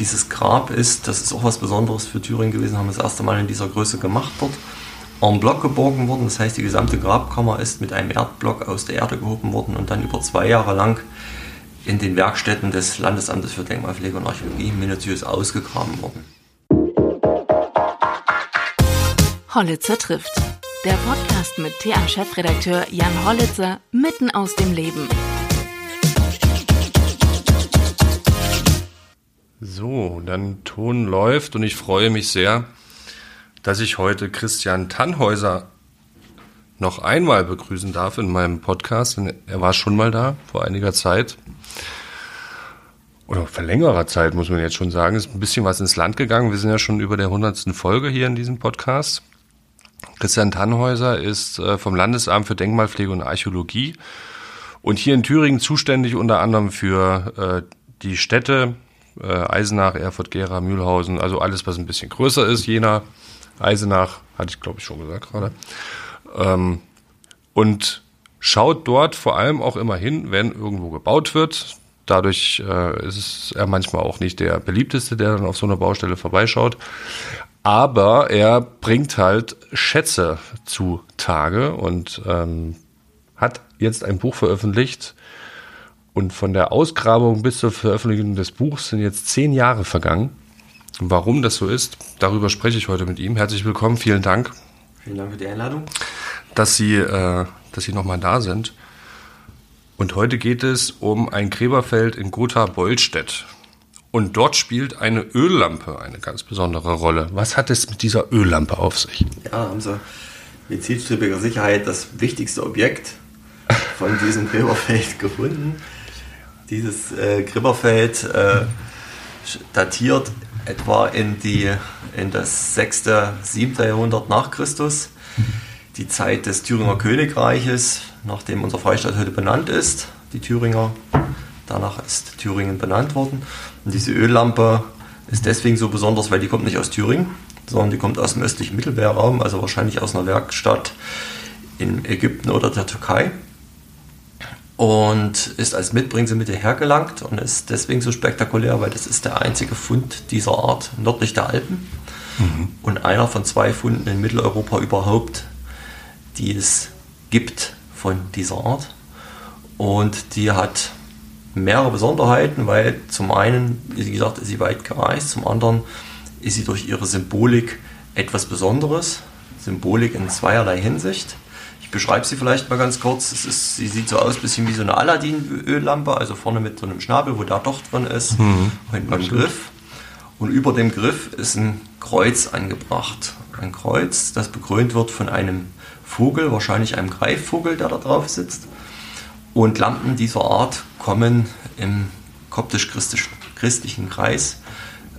dieses Grab ist, das ist auch was Besonderes für Thüringen gewesen, haben das erste Mal in dieser Größe gemacht dort. En Block geborgen worden, das heißt die gesamte Grabkammer ist mit einem Erdblock aus der Erde gehoben worden und dann über zwei Jahre lang in den Werkstätten des Landesamtes für Denkmalpflege und Archäologie minutiös ausgegraben worden. Hollitzer trifft. Der Podcast mit TA-Chefredakteur Jan Hollitzer mitten aus dem Leben. So, dann Ton läuft und ich freue mich sehr, dass ich heute Christian Tannhäuser noch einmal begrüßen darf in meinem Podcast. Er war schon mal da vor einiger Zeit. Oder vor längerer Zeit, muss man jetzt schon sagen. Ist ein bisschen was ins Land gegangen. Wir sind ja schon über der hundertsten Folge hier in diesem Podcast. Christian Tannhäuser ist äh, vom Landesamt für Denkmalpflege und Archäologie und hier in Thüringen zuständig unter anderem für äh, die Städte äh, Eisenach, Erfurt, Gera, Mühlhausen, also alles, was ein bisschen größer ist. Jena, Eisenach, hatte ich glaube ich schon gesagt gerade. Ähm, und schaut dort vor allem auch immer hin, wenn irgendwo gebaut wird. Dadurch äh, ist er manchmal auch nicht der beliebteste, der dann auf so einer Baustelle vorbeischaut. Aber er bringt halt Schätze zu Tage und ähm, hat jetzt ein Buch veröffentlicht, und von der Ausgrabung bis zur Veröffentlichung des Buchs sind jetzt zehn Jahre vergangen. Warum das so ist, darüber spreche ich heute mit ihm. Herzlich willkommen, vielen Dank. Vielen Dank für die Einladung. Dass Sie, äh, dass Sie nochmal da sind. Und heute geht es um ein Gräberfeld in Gotha-Bollstedt. Und dort spielt eine Öllampe eine ganz besondere Rolle. Was hat es mit dieser Öllampe auf sich? Ja, haben Sie mit zielstrebiger Sicherheit das wichtigste Objekt von diesem Gräberfeld gefunden. Dieses äh, Gripperfeld äh, datiert etwa in, die, in das 6., 7. Jahrhundert nach Christus, die Zeit des Thüringer Königreiches, nachdem unser Freistaat heute benannt ist, die Thüringer. Danach ist Thüringen benannt worden. Und diese Öllampe ist deswegen so besonders, weil die kommt nicht aus Thüringen, sondern die kommt aus dem östlichen Mittelmeerraum, also wahrscheinlich aus einer Werkstatt in Ägypten oder der Türkei und ist als Mitbringsel mit hierher gelangt und ist deswegen so spektakulär, weil das ist der einzige Fund dieser Art nördlich der Alpen mhm. und einer von zwei Funden in Mitteleuropa überhaupt, die es gibt von dieser Art. Und die hat mehrere Besonderheiten, weil zum einen, wie gesagt, ist sie weit gereist, zum anderen ist sie durch ihre Symbolik etwas Besonderes. Symbolik in zweierlei Hinsicht. Ich beschreibe sie vielleicht mal ganz kurz. Es ist, sie sieht so aus, ein bisschen wie so eine Aladdin-Öllampe, also vorne mit so einem Schnabel, wo der Docht drin ist, mhm. hinten ein Griff. Und über dem Griff ist ein Kreuz angebracht. Ein Kreuz, das bekrönt wird von einem Vogel, wahrscheinlich einem Greifvogel, der da drauf sitzt. Und Lampen dieser Art kommen im koptisch-christlichen Kreis,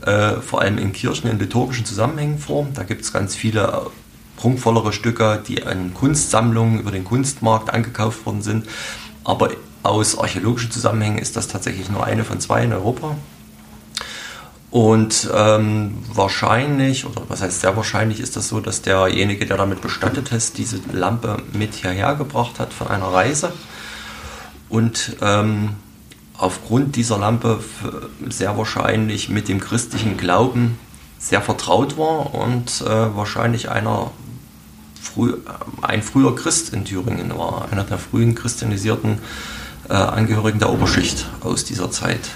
äh, vor allem in Kirchen in liturgischen Zusammenhängen vor. Da gibt es ganz viele prunkvollere Stücke, die an Kunstsammlungen über den Kunstmarkt angekauft worden sind. Aber aus archäologischen Zusammenhängen ist das tatsächlich nur eine von zwei in Europa. Und ähm, wahrscheinlich, oder was heißt sehr wahrscheinlich, ist das so, dass derjenige, der damit bestattet ist, diese Lampe mit hierher gebracht hat von einer Reise. Und ähm, aufgrund dieser Lampe sehr wahrscheinlich mit dem christlichen Glauben sehr vertraut war und äh, wahrscheinlich einer früh, ein früher Christ in Thüringen war, einer der frühen christianisierten äh, Angehörigen der Oberschicht aus dieser Zeit.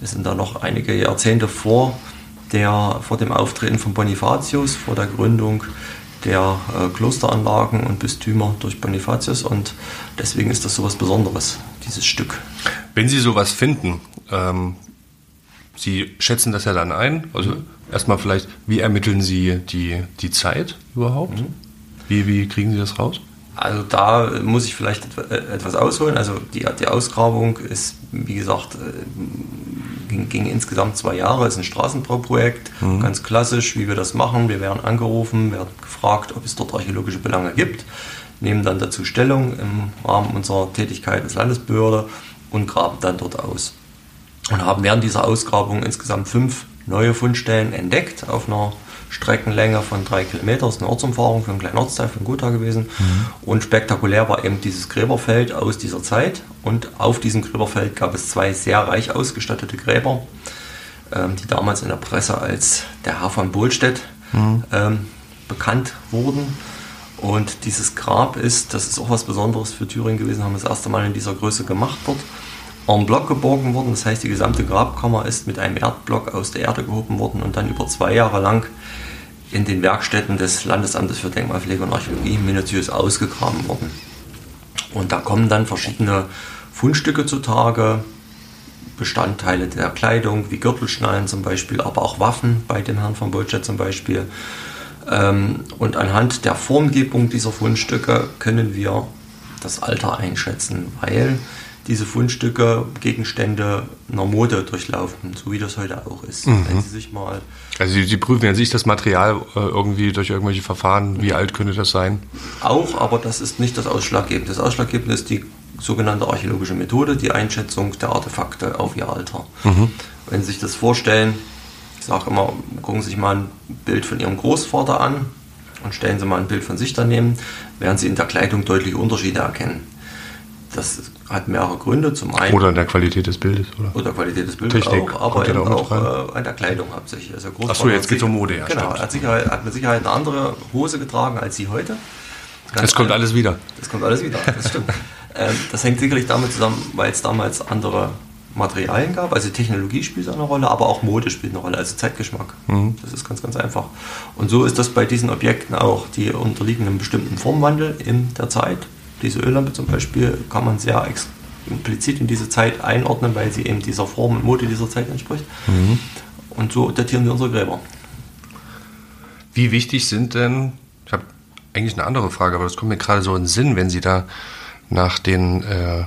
Wir sind da noch einige Jahrzehnte vor, der, vor dem Auftreten von Bonifatius, vor der Gründung der äh, Klosteranlagen und Bistümer durch Bonifatius und deswegen ist das so was Besonderes, dieses Stück. Wenn Sie sowas finden, ähm, Sie schätzen das ja dann ein, also mhm. erstmal vielleicht, wie ermitteln Sie die, die Zeit überhaupt? Mhm. Wie, wie kriegen Sie das raus? Also da muss ich vielleicht äh, etwas ausholen. Also die, die Ausgrabung ist, wie gesagt, äh, ging, ging insgesamt zwei Jahre, ist ein Straßenbauprojekt, mhm. ganz klassisch, wie wir das machen. Wir werden angerufen, werden gefragt, ob es dort archäologische Belange gibt, nehmen dann dazu Stellung im Rahmen unserer Tätigkeit als Landesbehörde und graben dann dort aus. Und haben während dieser Ausgrabung insgesamt fünf neue Fundstellen entdeckt auf einer Streckenlänge von drei Kilometern. Das ist eine Ortsumfahrung für einen kleinen Ortsteil von Gotha gewesen. Mhm. Und spektakulär war eben dieses Gräberfeld aus dieser Zeit. Und auf diesem Gräberfeld gab es zwei sehr reich ausgestattete Gräber ähm, die damals in der Presse als der Herr von Bohlstedt mhm. ähm, bekannt wurden. Und dieses Grab ist, das ist auch was Besonderes für Thüringen gewesen, haben wir das erste Mal in dieser Größe gemacht dort. En bloc geborgen worden, das heißt, die gesamte Grabkammer ist mit einem Erdblock aus der Erde gehoben worden und dann über zwei Jahre lang in den Werkstätten des Landesamtes für Denkmalpflege und Archäologie minutiös ausgegraben worden. Und da kommen dann verschiedene Fundstücke zutage, Bestandteile der Kleidung, wie Gürtelschnallen zum Beispiel, aber auch Waffen bei dem Herrn von Bolcet zum Beispiel. Ähm, und anhand der Formgebung dieser Fundstücke können wir das Alter einschätzen, weil diese Fundstücke Gegenstände einer Mode durchlaufen, so wie das heute auch ist. Mhm. Wenn Sie sich mal also Sie, Sie prüfen ja sich das Material äh, irgendwie durch irgendwelche Verfahren, wie alt könnte das sein? Auch, aber das ist nicht das Ausschlaggebende. Das Ausschlaggebende ist die sogenannte archäologische Methode, die Einschätzung der Artefakte auf ihr Alter. Mhm. Wenn Sie sich das vorstellen, ich sage immer, gucken Sie sich mal ein Bild von Ihrem Großvater an und stellen Sie mal ein Bild von sich daneben, werden Sie in der Kleidung deutliche Unterschiede erkennen. Das hat mehrere Gründe. Zum einen oder an der Qualität des Bildes oder, oder Qualität des Bildes Technik, auch, aber eben auch äh, an der Kleidung hauptsächlich. Also Achso, jetzt geht es um Mode, ja. Genau, hat, Sicherheit, hat mit Sicherheit eine andere Hose getragen als Sie heute. Das, das kommt alles wieder. Das kommt alles wieder, das stimmt. ähm, das hängt sicherlich damit zusammen, weil es damals andere Materialien gab. Also Technologie spielt eine Rolle, aber auch Mode spielt eine Rolle, also Zeitgeschmack. Mhm. Das ist ganz, ganz einfach. Und so ist das bei diesen Objekten auch. Die unterliegen einem bestimmten Formwandel in der Zeit diese Öllampe zum Beispiel kann man sehr implizit in diese Zeit einordnen, weil sie eben dieser Form und Mode dieser Zeit entspricht. Mhm. Und so datieren wir unsere Gräber. Wie wichtig sind denn, ich habe eigentlich eine andere Frage, aber das kommt mir gerade so in den Sinn, wenn Sie da nach, den, äh,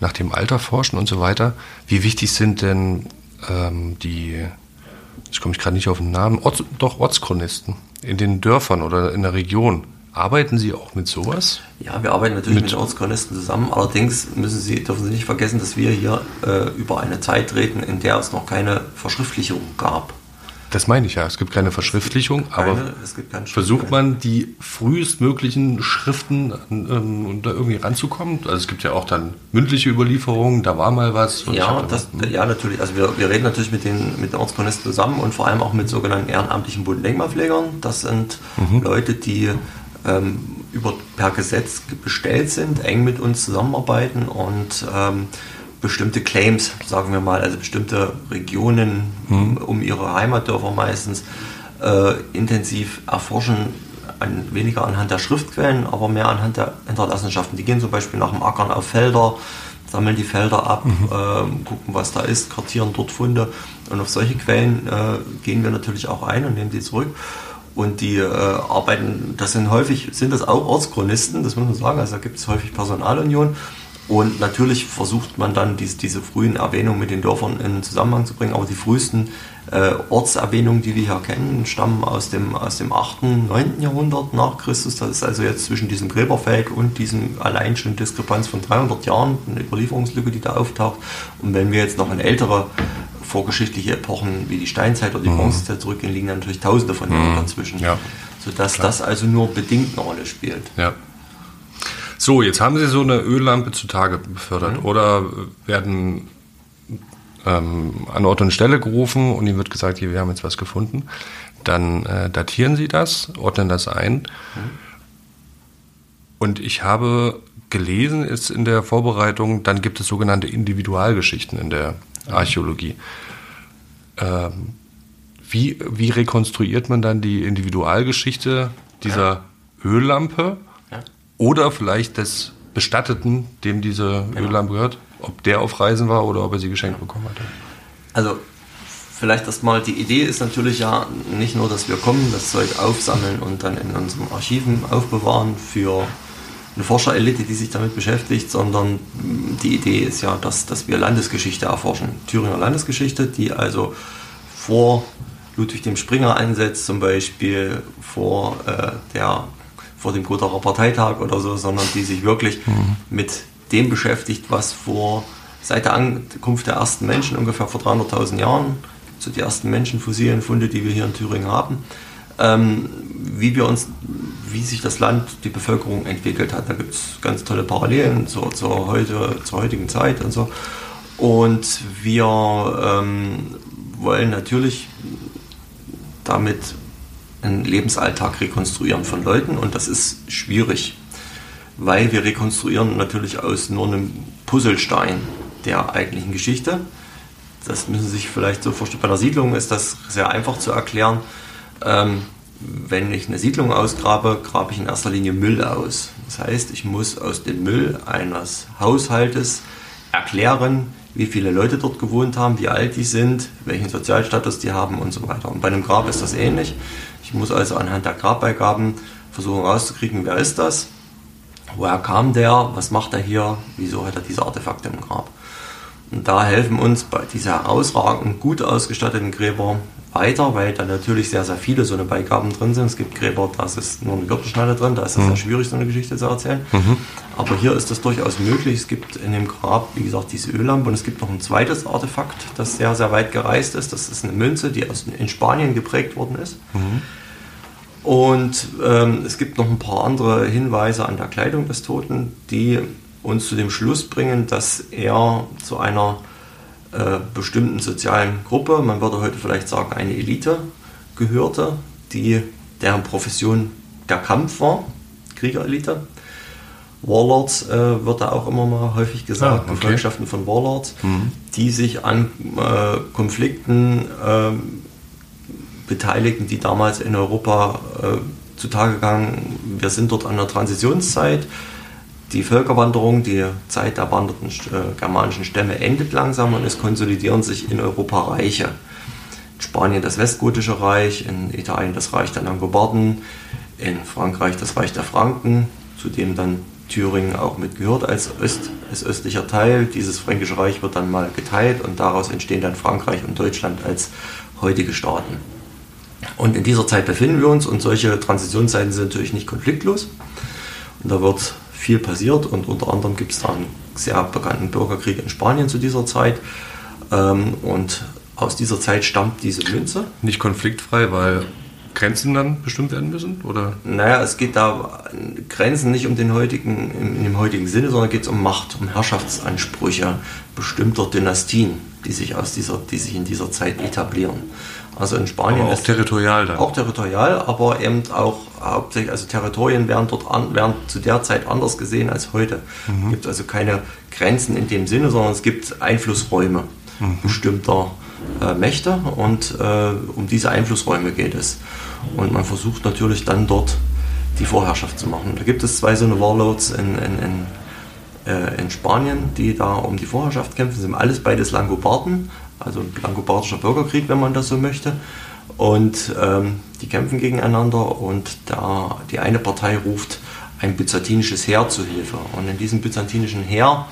nach dem Alter forschen und so weiter, wie wichtig sind denn ähm, die, ich komme gerade nicht auf den Namen, Orts, doch Ortschronisten in den Dörfern oder in der Region? Arbeiten Sie auch mit sowas? Ja, wir arbeiten natürlich mit, mit Ortschronisten zusammen. Allerdings müssen Sie, dürfen Sie nicht vergessen, dass wir hier äh, über eine Zeit reden, in der es noch keine Verschriftlichung gab. Das meine ich ja. Es gibt keine Verschriftlichung, keine, aber versucht man die frühestmöglichen Schriften ähm, da irgendwie ranzukommen? Also es gibt ja auch dann mündliche Überlieferungen, da war mal was. Ja, das, ja, natürlich. Also wir, wir reden natürlich mit den, mit den Ortschronisten zusammen und vor allem auch mit sogenannten ehrenamtlichen Bodendenkmalpflegern. Das sind mhm. Leute, die ähm, über, per Gesetz bestellt sind, eng mit uns zusammenarbeiten und ähm, bestimmte Claims, sagen wir mal, also bestimmte Regionen mhm. um ihre Heimatdörfer meistens äh, intensiv erforschen, an, weniger anhand der Schriftquellen, aber mehr anhand der Hinterlassenschaften. Die gehen zum Beispiel nach dem Ackern auf Felder, sammeln die Felder ab, mhm. äh, gucken, was da ist, kartieren dort Funde und auf solche Quellen äh, gehen wir natürlich auch ein und nehmen die zurück. Und die äh, arbeiten, das sind häufig, sind das auch Ortschronisten, das muss man sagen, also da gibt es häufig Personalunion. Und natürlich versucht man dann diese, diese frühen Erwähnungen mit den Dörfern in Zusammenhang zu bringen, aber die frühesten äh, Ortserwähnungen, die wir hier kennen, stammen aus dem, aus dem 8., 9. Jahrhundert nach Christus. Das ist also jetzt zwischen diesem Gräberfeld und diesem allein schon Diskrepanz von 300 Jahren, eine Überlieferungslücke, die da auftaucht. Und wenn wir jetzt noch in ältere vorgeschichtliche Epochen wie die Steinzeit oder die mhm. Bronzezeit zurückgehen, liegen natürlich tausende von Jahren mhm. dazwischen. Ja. Sodass Klar. das also nur bedingt eine Rolle spielt. Ja. So, jetzt haben Sie so eine Öllampe zutage befördert mhm. oder werden ähm, an Ort und Stelle gerufen und Ihnen wird gesagt, hier, wir haben jetzt was gefunden. Dann äh, datieren Sie das, ordnen das ein. Mhm. Und ich habe gelesen, ist in der Vorbereitung, dann gibt es sogenannte Individualgeschichten in der Archäologie. Ähm, wie, wie rekonstruiert man dann die Individualgeschichte dieser ja. Öllampe ja. oder vielleicht des Bestatteten, dem diese genau. Öllampe gehört? Ob der auf Reisen war oder ob er sie geschenkt ja. bekommen hatte? Also vielleicht erstmal, die Idee ist natürlich ja nicht nur, dass wir kommen, das Zeug aufsammeln und dann in unseren Archiven aufbewahren für eine Forscherelite, die sich damit beschäftigt, sondern die Idee ist ja, dass, dass wir Landesgeschichte erforschen. Thüringer Landesgeschichte, die also vor Ludwig dem Springer ansetzt, zum Beispiel vor, äh, der, vor dem Gotherer Parteitag oder so, sondern die sich wirklich mhm. mit dem beschäftigt, was vor seit der Ankunft der ersten Menschen, ungefähr vor 300.000 Jahren, so die ersten Menschenfossilienfunde, die wir hier in Thüringen haben, ähm, wie wir uns, wie sich das Land, die Bevölkerung entwickelt hat. Da gibt es ganz tolle Parallelen zur, zur, heute, zur heutigen Zeit und so. Und wir ähm, wollen natürlich damit einen Lebensalltag rekonstruieren von Leuten und das ist schwierig, weil wir rekonstruieren natürlich aus nur einem Puzzlestein der eigentlichen Geschichte. Das müssen Sie sich vielleicht so vorstellen. Bei der Siedlung ist das sehr einfach zu erklären. Ähm, wenn ich eine Siedlung ausgrabe, grabe ich in erster Linie Müll aus. Das heißt, ich muss aus dem Müll eines Haushaltes erklären, wie viele Leute dort gewohnt haben, wie alt die sind, welchen Sozialstatus die haben und so weiter. Und bei einem Grab ist das ähnlich. Ich muss also anhand der Grabbeigaben versuchen herauszukriegen, wer ist das, woher kam der, was macht er hier, wieso hat er diese Artefakte im Grab. Und da helfen uns bei dieser herausragend gut ausgestatteten Gräber weiter, weil da natürlich sehr, sehr viele so eine Beigaben drin sind. Es gibt Gräber, da ist nur eine Gürtelschnalle drin, da ist es mhm. sehr schwierig, so eine Geschichte zu erzählen. Mhm. Aber hier ist das durchaus möglich. Es gibt in dem Grab, wie gesagt, diese Öllampe und es gibt noch ein zweites Artefakt, das sehr, sehr weit gereist ist. Das ist eine Münze, die aus, in Spanien geprägt worden ist. Mhm. Und ähm, es gibt noch ein paar andere Hinweise an der Kleidung des Toten, die uns zu dem Schluss bringen, dass er zu einer äh, bestimmten sozialen Gruppe, man würde heute vielleicht sagen eine Elite, gehörte, die deren Profession der Kampf war, Kriegerelite. Warlords äh, wird da auch immer mal häufig gesagt, ah, okay. Gefolgschaften von Warlords, mhm. die sich an äh, Konflikten ähm, beteiligen, die damals in Europa äh, zutage gegangen. Wir sind dort an der Transitionszeit die Völkerwanderung, die Zeit der wandernden äh, germanischen Stämme endet langsam und es konsolidieren sich in Europa Reiche. In Spanien das Westgotische Reich, in Italien das Reich der Langobarden, in Frankreich das Reich der Franken, zu dem dann Thüringen auch mitgehört als, Öst, als östlicher Teil. Dieses Fränkische Reich wird dann mal geteilt und daraus entstehen dann Frankreich und Deutschland als heutige Staaten. Und in dieser Zeit befinden wir uns und solche Transitionszeiten sind natürlich nicht konfliktlos. Und da wird viel passiert und unter anderem gibt es da einen sehr bekannten Bürgerkrieg in Spanien zu dieser Zeit. Ähm, und aus dieser Zeit stammt diese Münze. Nicht konfliktfrei, weil Grenzen dann bestimmt werden müssen? Oder? Naja, es geht da Grenzen nicht um den heutigen, in dem heutigen Sinne, sondern geht es um Macht, um Herrschaftsansprüche bestimmter Dynastien, die sich, aus dieser, die sich in dieser Zeit etablieren. Also in Spanien aber auch territorial dann. Auch territorial, aber eben auch hauptsächlich, also Territorien werden dort an, werden zu der Zeit anders gesehen als heute. Mhm. Es gibt also keine Grenzen in dem Sinne, sondern es gibt Einflussräume mhm. bestimmter äh, Mächte und äh, um diese Einflussräume geht es. Und man versucht natürlich dann dort die Vorherrschaft zu machen. Da gibt es zwei so eine Warlords in, in, in äh, in Spanien, die da um die Vorherrschaft kämpfen, sind alles beides Langobarden, also ein langobardischer Bürgerkrieg, wenn man das so möchte. Und ähm, die kämpfen gegeneinander und da die eine Partei ruft ein byzantinisches Heer zu Hilfe. Und in diesem byzantinischen Heer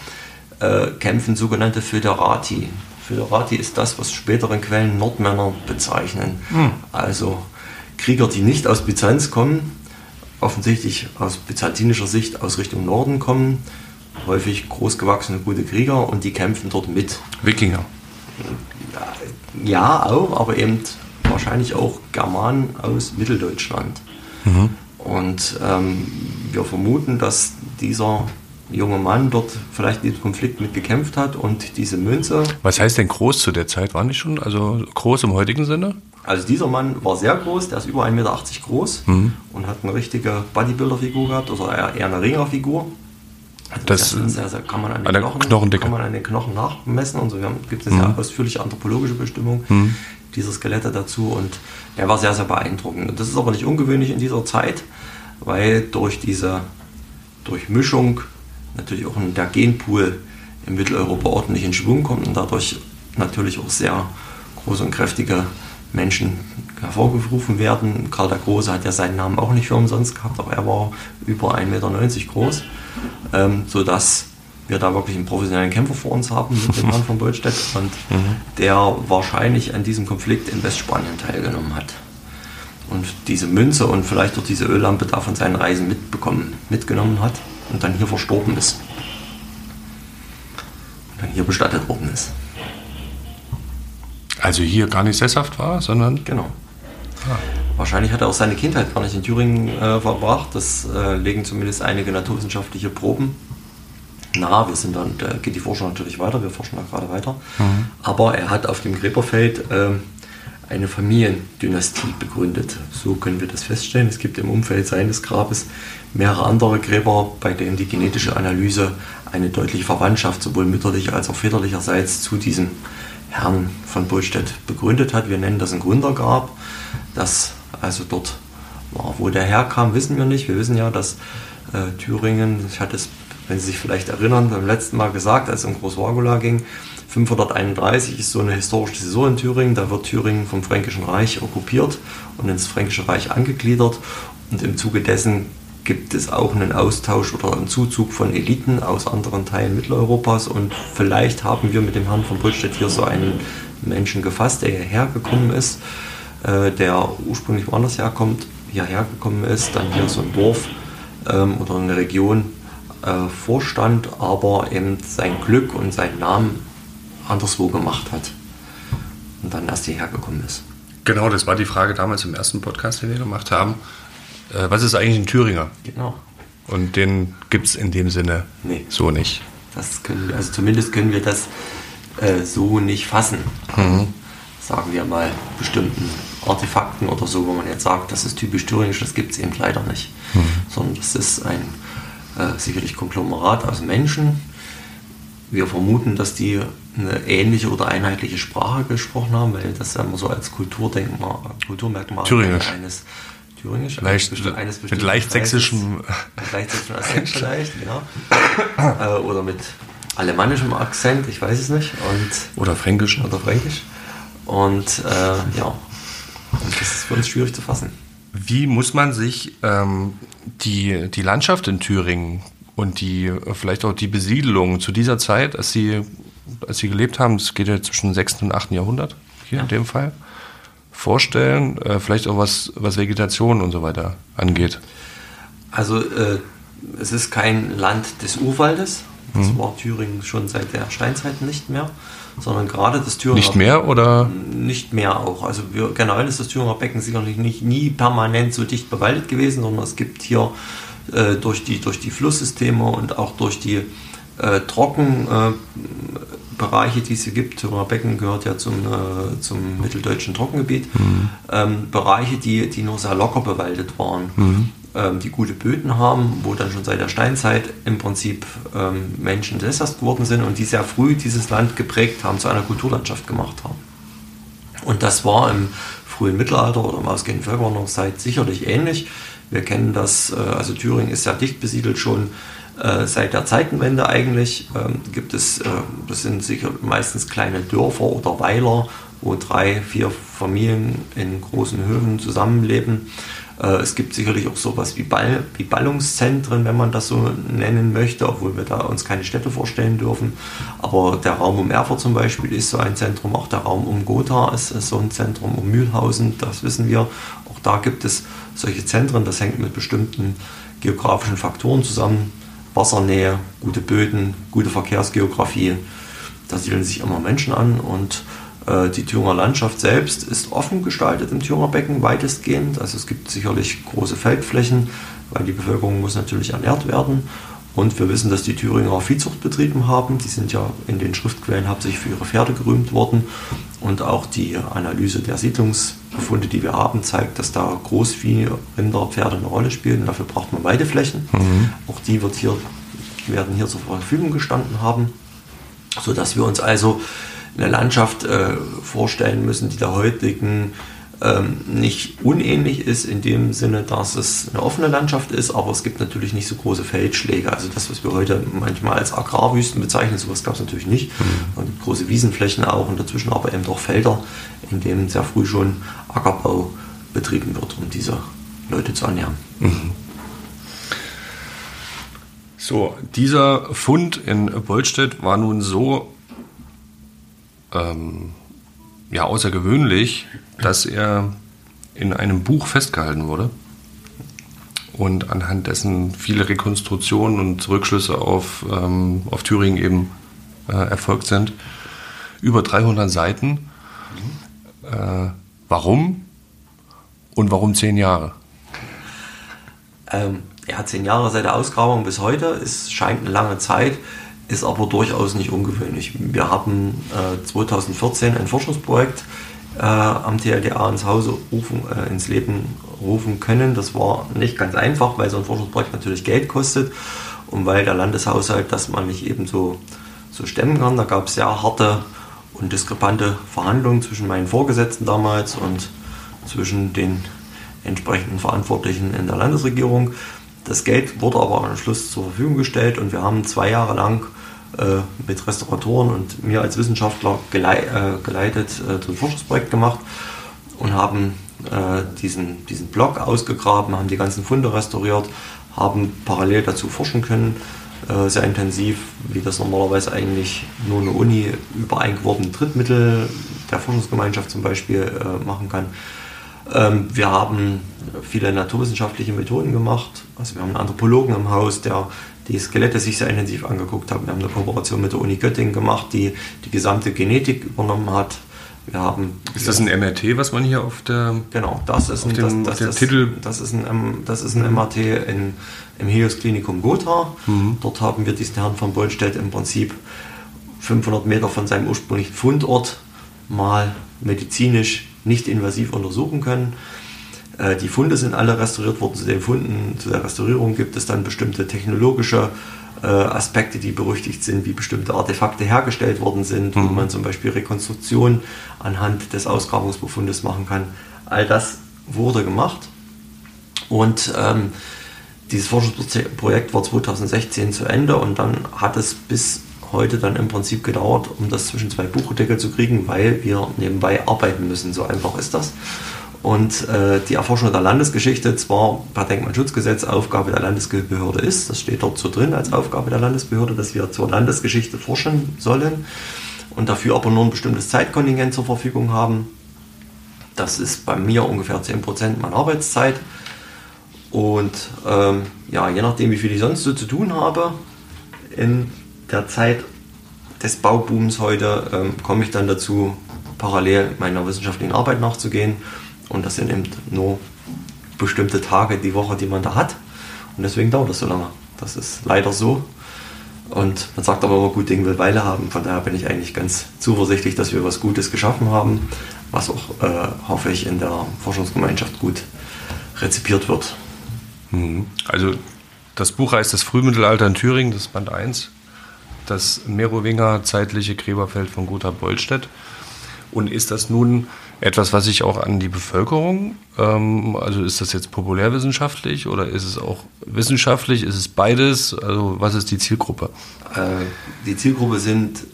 äh, kämpfen sogenannte Föderati. Föderati ist das, was späteren Quellen Nordmänner bezeichnen. Hm. Also Krieger, die nicht aus Byzanz kommen, offensichtlich aus byzantinischer Sicht aus Richtung Norden kommen, häufig großgewachsene, gute Krieger und die kämpfen dort mit. Wikinger. Ja, auch, aber eben wahrscheinlich auch Germanen aus Mitteldeutschland. Mhm. Und ähm, wir vermuten, dass dieser junge Mann dort vielleicht in diesem Konflikt mitgekämpft hat und diese Münze. Was heißt denn groß zu der Zeit? War nicht schon? Also groß im heutigen Sinne? Also dieser Mann war sehr groß, der ist über 1,80 Meter groß mhm. und hat eine richtige Bodybuilder-Figur gehabt, oder eher eine Ringerfigur. Das, das sehr, sehr, kann, man an den Knochen, kann man an den Knochen nachmessen und so. Wir gibt es eine mhm. sehr ausführliche anthropologische Bestimmung mhm. dieser Skelette dazu und er war sehr, sehr beeindruckend. Das ist aber nicht ungewöhnlich in dieser Zeit, weil durch diese Durchmischung natürlich auch der Genpool in Mitteleuropa ordentlich in Schwung kommt und dadurch natürlich auch sehr große und kräftige Menschen hervorgerufen werden. Karl der Große hat ja seinen Namen auch nicht für umsonst gehabt, aber er war über 1,90 Meter groß ähm, sodass wir da wirklich einen professionellen Kämpfer vor uns haben mit dem Mann von Boldstedt und mhm. der wahrscheinlich an diesem Konflikt in Westspanien teilgenommen hat. Und diese Münze und vielleicht auch diese Öllampe da von seinen Reisen mitbekommen, mitgenommen hat und dann hier verstorben ist. Und dann hier bestattet worden ist. Also hier gar nicht sesshaft war, sondern. Genau. Ah. Wahrscheinlich hat er auch seine Kindheit gar nicht in Thüringen äh, verbracht. Das äh, legen zumindest einige naturwissenschaftliche Proben nah. Wir sind dann, da geht die Forschung natürlich weiter, wir forschen da gerade weiter. Mhm. Aber er hat auf dem Gräberfeld ähm, eine Familiendynastie begründet. So können wir das feststellen. Es gibt im Umfeld seines Grabes mehrere andere Gräber, bei denen die genetische Analyse eine deutliche Verwandtschaft sowohl mütterlich als auch väterlicherseits zu diesem Herrn von Bullstedt begründet hat. Wir nennen das ein Gründergrab. Das also dort war. Wo der herkam, wissen wir nicht. Wir wissen ja, dass äh, Thüringen, ich hatte es, wenn Sie sich vielleicht erinnern, beim letzten Mal gesagt, als es um Großwargula ging, 531 ist so eine historische Saison in Thüringen. Da wird Thüringen vom Fränkischen Reich okkupiert und ins Fränkische Reich angegliedert. Und im Zuge dessen gibt es auch einen Austausch oder einen Zuzug von Eliten aus anderen Teilen Mitteleuropas. Und vielleicht haben wir mit dem Herrn von Brüllstedt hier so einen Menschen gefasst, der hierher gekommen ist, äh, der ursprünglich woanders herkommt, hierher gekommen ist, dann hier so ein Dorf ähm, oder eine Region äh, vorstand, aber eben sein Glück und seinen Namen anderswo gemacht hat und dann erst hierher gekommen ist. Genau, das war die Frage damals im ersten Podcast, den wir gemacht haben. Äh, was ist eigentlich ein Thüringer? Genau. Und den gibt es in dem Sinne nee. so nicht. Das können also zumindest können wir das äh, so nicht fassen. Mhm. Sagen wir mal bestimmten Artefakten oder so, wo man jetzt sagt, das ist typisch thüringisch, das gibt es eben leider nicht. Mhm. Sondern das ist ein äh, sicherlich Konglomerat aus Menschen, wir vermuten, dass die eine ähnliche oder einheitliche Sprache gesprochen haben, weil das ja immer so als Kulturdenkmal, Kulturmerkmal Thüringisch. eines Thüringisch, leicht, eines, eines mit leicht sächsischem mit leicht sächsischem Akzent vielleicht, genau. äh, oder mit alemannischem Akzent, ich weiß es nicht. Und, oder fränkisch. Oder fränkisch. Und äh, ja, und das ist für uns schwierig zu fassen. Wie muss man sich ähm, die, die Landschaft in Thüringen und die vielleicht auch die Besiedelung zu dieser Zeit, als sie, als sie gelebt haben, das geht ja zwischen dem 6. und 8. Jahrhundert hier ja. in dem Fall, vorstellen, äh, vielleicht auch was, was Vegetation und so weiter angeht? Also äh, es ist kein Land des Urwaldes, das mhm. war Thüringen schon seit der Steinzeit nicht mehr, sondern gerade das Thüringer Nicht mehr oder? Nicht mehr auch. Also wir, generell ist das Thüringer Becken sicherlich nicht nie permanent so dicht bewaldet gewesen, sondern es gibt hier äh, durch, die, durch die Flusssysteme und auch durch die äh, Trockenbereiche, äh, die es hier gibt, Thüringer Becken gehört ja zum, äh, zum mitteldeutschen Trockengebiet, mhm. ähm, Bereiche, die, die nur sehr locker bewaldet waren. Mhm. Ähm, die gute Böden haben, wo dann schon seit der Steinzeit im Prinzip ähm, Menschen sesshaft geworden sind und die sehr früh dieses Land geprägt haben, zu einer Kulturlandschaft gemacht haben. Und das war im frühen Mittelalter oder im ausgehenden Völkerwanderungszeit sicherlich ähnlich. Wir kennen das, äh, also Thüringen ist ja dicht besiedelt schon äh, seit der Zeitenwende eigentlich. Ähm, gibt es, äh, das sind sicher meistens kleine Dörfer oder Weiler, wo drei, vier Familien in großen Höfen zusammenleben. Es gibt sicherlich auch sowas wie, Ball, wie Ballungszentren, wenn man das so nennen möchte, obwohl wir da uns keine Städte vorstellen dürfen. Aber der Raum um Erfurt zum Beispiel ist so ein Zentrum, auch der Raum um Gotha ist so ein Zentrum, um Mühlhausen, das wissen wir. Auch da gibt es solche Zentren. Das hängt mit bestimmten geografischen Faktoren zusammen. Wassernähe, gute Böden, gute Verkehrsgeografie. Da siedeln sich immer Menschen an und äh, die Thüringer Landschaft selbst ist offen gestaltet im Thüringer Becken weitestgehend. Also es gibt sicherlich große Feldflächen, weil die Bevölkerung muss natürlich ernährt werden. Und wir wissen, dass die Thüringer Viehzucht betrieben haben. Die sind ja in den Schriftquellen hauptsächlich für ihre Pferde gerühmt worden. Und auch die Analyse der Siedlungsbefunde, die wir haben, zeigt, dass da Großvieh, Rinder, Pferde eine Rolle spielen. Dafür braucht man Weideflächen. Mhm. Auch die wird hier, werden hier zur Verfügung gestanden haben, sodass wir uns also eine Landschaft äh, vorstellen müssen, die der heutigen ähm, nicht unähnlich ist in dem Sinne, dass es eine offene Landschaft ist, aber es gibt natürlich nicht so große Feldschläge. Also das, was wir heute manchmal als Agrarwüsten bezeichnen, sowas gab es natürlich nicht. Mhm. gibt große Wiesenflächen auch und dazwischen aber eben doch Felder, in denen sehr früh schon Ackerbau betrieben wird, um diese Leute zu ernähren. Mhm. So, dieser Fund in Bollstedt war nun so ähm, ja, außergewöhnlich, dass er in einem Buch festgehalten wurde und anhand dessen viele Rekonstruktionen und Rückschlüsse auf, ähm, auf Thüringen eben äh, erfolgt sind. Über 300 Seiten. Äh, warum und warum zehn Jahre? Ähm, ja, zehn Jahre seit der Ausgrabung bis heute. Es scheint eine lange Zeit, ist aber durchaus nicht ungewöhnlich. Wir haben äh, 2014 ein Forschungsprojekt äh, am TLDA ins Hause rufen, äh, ins Leben rufen können. Das war nicht ganz einfach, weil so ein Forschungsprojekt natürlich Geld kostet und weil der Landeshaushalt das man nicht eben so, so stemmen kann. Da gab es sehr harte und diskrepante Verhandlungen zwischen meinen Vorgesetzten damals und zwischen den entsprechenden Verantwortlichen in der Landesregierung. Das Geld wurde aber am Schluss zur Verfügung gestellt und wir haben zwei Jahre lang mit Restauratoren und mir als Wissenschaftler äh, geleitet äh, so ein Forschungsprojekt gemacht und haben äh, diesen, diesen Block ausgegraben, haben die ganzen Funde restauriert, haben parallel dazu forschen können, äh, sehr intensiv, wie das normalerweise eigentlich nur eine Uni über eingeworfene Drittmittel der Forschungsgemeinschaft zum Beispiel äh, machen kann. Ähm, wir haben viele naturwissenschaftliche Methoden gemacht. Also wir haben einen Anthropologen im Haus, der die Skelette sich sehr intensiv angeguckt hat. Wir haben eine Kooperation mit der Uni Göttingen gemacht, die die gesamte Genetik übernommen hat. Wir haben ist das ein MRT, was man hier auf der genau das ist ein, dem, das, das, Titel das ist ein das ist ein MRT in, im Helios Klinikum Gotha. Mhm. Dort haben wir diesen Herrn von Bollstedt im Prinzip 500 Meter von seinem ursprünglichen Fundort mal medizinisch nicht invasiv untersuchen können. Äh, die Funde sind alle restauriert worden. Zu den Funden, zu der Restaurierung gibt es dann bestimmte technologische äh, Aspekte, die berüchtigt sind, wie bestimmte Artefakte hergestellt worden sind, mhm. wie man zum Beispiel Rekonstruktion anhand des Ausgrabungsbefundes machen kann. All das wurde gemacht und ähm, dieses Forschungsprojekt war 2016 zu Ende und dann hat es bis heute dann im Prinzip gedauert, um das zwischen zwei Buchdeckel zu kriegen, weil wir nebenbei arbeiten müssen. So einfach ist das. Und äh, die Erforschung der Landesgeschichte zwar per Denkmalschutzgesetz Aufgabe der Landesbehörde ist, das steht dort so drin als Aufgabe der Landesbehörde, dass wir zur Landesgeschichte forschen sollen und dafür aber nur ein bestimmtes Zeitkontingent zur Verfügung haben. Das ist bei mir ungefähr 10% meiner Arbeitszeit. Und ähm, ja, je nachdem, wie viel ich sonst so zu tun habe, in der Zeit des Baubooms heute ähm, komme ich dann dazu, parallel meiner wissenschaftlichen Arbeit nachzugehen und das sind eben nur bestimmte Tage die Woche, die man da hat. Und deswegen dauert das so lange. Das ist leider so. Und man sagt aber immer, gut Ding will Weile haben. Von daher bin ich eigentlich ganz zuversichtlich, dass wir was Gutes geschaffen haben, was auch, äh, hoffe ich, in der Forschungsgemeinschaft gut rezipiert wird. Mhm. Also das Buch heißt Das Frühmittelalter in Thüringen, das ist Band 1. Das Merowinger zeitliche Gräberfeld von Gotha Bollstedt. Und ist das nun etwas, was sich auch an die Bevölkerung, ähm, also ist das jetzt populärwissenschaftlich oder ist es auch wissenschaftlich? Ist es beides? Also was ist die Zielgruppe? Äh, die Zielgruppe sind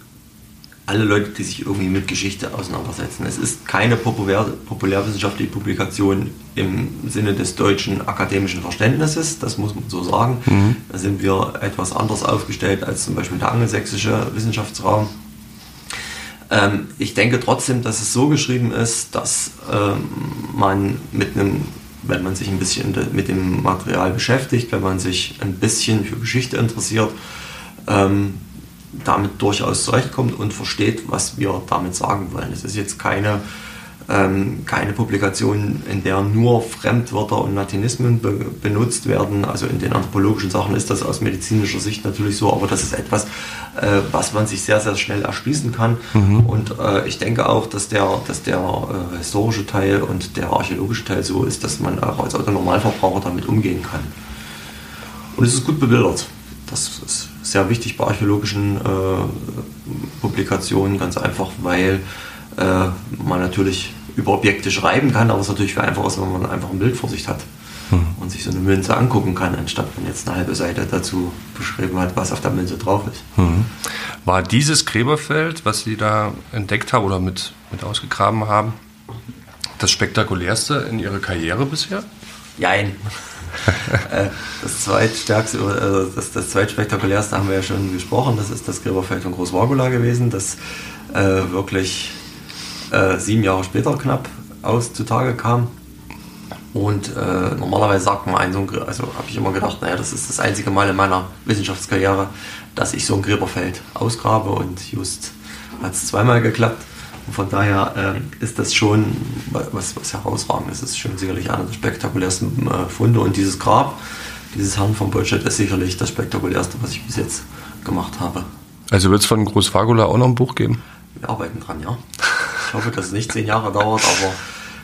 alle Leute, die sich irgendwie mit Geschichte auseinandersetzen. Es ist keine populär, populärwissenschaftliche Publikation im Sinne des deutschen akademischen Verständnisses, das muss man so sagen. Mhm. Da sind wir etwas anders aufgestellt als zum Beispiel der angelsächsische Wissenschaftsraum. Ähm, ich denke trotzdem, dass es so geschrieben ist, dass ähm, man mit einem, wenn man sich ein bisschen mit dem Material beschäftigt, wenn man sich ein bisschen für Geschichte interessiert, ähm, damit durchaus zurechtkommt und versteht, was wir damit sagen wollen. Es ist jetzt keine ähm, keine Publikation, in der nur Fremdwörter und Latinismen be benutzt werden. Also in den anthropologischen Sachen ist das aus medizinischer Sicht natürlich so, aber das ist etwas, äh, was man sich sehr, sehr schnell erschließen kann. Mhm. Und äh, ich denke auch, dass der, dass der äh, historische Teil und der archäologische Teil so ist, dass man auch als Autonormalverbraucher damit umgehen kann. Und es ist gut bebildert. Das ist sehr wichtig bei archäologischen äh, Publikationen, ganz einfach, weil äh, man natürlich über Objekte schreiben kann, aber es ist natürlich viel einfacher, wenn man einfach ein Bild vor sich hat mhm. und sich so eine Münze angucken kann, anstatt man jetzt eine halbe Seite dazu beschrieben hat, was auf der Münze drauf ist. Mhm. War dieses Gräberfeld, was Sie da entdeckt haben oder mit, mit ausgegraben haben, das spektakulärste in Ihrer Karriere bisher? Jein. Äh, das zweitstärkste, also das, das zweitspektakulärste haben wir ja schon gesprochen. Das ist das Gräberfeld von Großwargula gewesen, das äh, wirklich äh, sieben Jahre später knapp aus zutage kam. Und äh, normalerweise sagt man, ein so ein, also habe ich immer gedacht, naja, das ist das einzige Mal in meiner Wissenschaftskarriere, dass ich so ein Gräberfeld ausgrabe und just hat es zweimal geklappt. Und von daher äh, ist das schon was, was herausragend ist. Es ist schon sicherlich einer der spektakulärsten äh, Funde. Und dieses Grab, dieses Herrn von Bolstedt ist sicherlich das spektakulärste, was ich bis jetzt gemacht habe. Also wird es von Groß Fagula auch noch ein Buch geben? Wir arbeiten dran, ja. Ich hoffe, dass es nicht zehn Jahre dauert, aber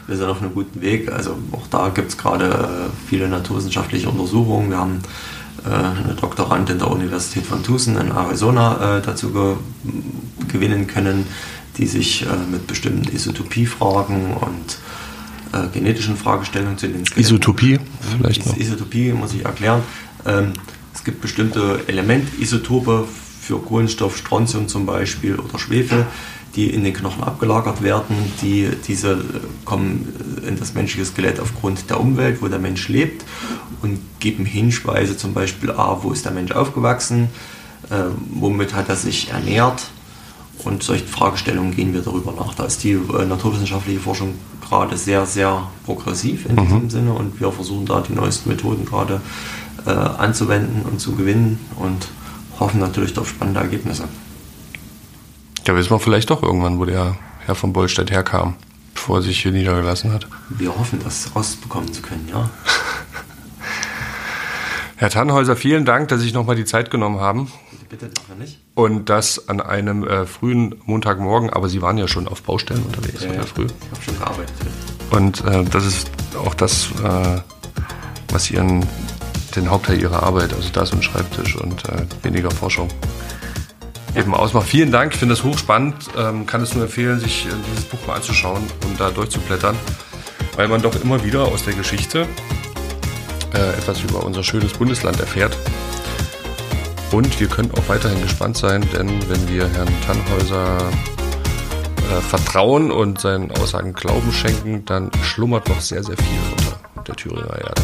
wir sind auf einem guten Weg. Also auch da gibt es gerade äh, viele naturwissenschaftliche Untersuchungen. Wir haben äh, eine Doktorandin der Universität von Tucson in Arizona äh, dazu ge gewinnen können, die sich mit bestimmten Isotopiefragen und genetischen Fragestellungen zu den Skeletten. Isotopie vielleicht noch. Isotopie muss ich erklären. Ähm, es gibt bestimmte Elementisotope für Kohlenstoff, Strontium zum Beispiel oder Schwefel, die in den Knochen abgelagert werden. Die, diese kommen in das menschliche Skelett aufgrund der Umwelt, wo der Mensch lebt und geben Hinweise zum Beispiel, A, wo ist der Mensch aufgewachsen, äh, womit hat er sich ernährt und solche Fragestellungen gehen wir darüber nach. Da ist die äh, naturwissenschaftliche Forschung gerade sehr, sehr progressiv in mhm. diesem Sinne und wir versuchen da die neuesten Methoden gerade äh, anzuwenden und zu gewinnen und hoffen natürlich auf spannende Ergebnisse. Ja, wissen wir vielleicht doch irgendwann, wo der Herr von Bollstedt herkam, bevor er sich hier niedergelassen hat. Wir hoffen, das rausbekommen zu können, ja. Herr Tannhäuser, vielen Dank, dass Sie sich nochmal die Zeit genommen haben. Bitte, bitte nicht. Und das an einem äh, frühen Montagmorgen, aber Sie waren ja schon auf Baustellen unterwegs ja, ja. früh. Ich habe schon gearbeitet. Und äh, das ist auch das, äh, was Ihren, den Hauptteil Ihrer Arbeit, also das und Schreibtisch und äh, weniger Forschung eben ausmacht. Vielen Dank, ich finde das hochspannend. Ähm, kann es nur empfehlen, sich äh, dieses Buch mal anzuschauen und da durchzublättern, weil man doch immer wieder aus der Geschichte äh, etwas über unser schönes Bundesland erfährt. Und wir können auch weiterhin gespannt sein, denn wenn wir Herrn Tannhäuser äh, vertrauen und seinen Aussagen Glauben schenken, dann schlummert noch sehr, sehr viel unter der Thüringer Erde.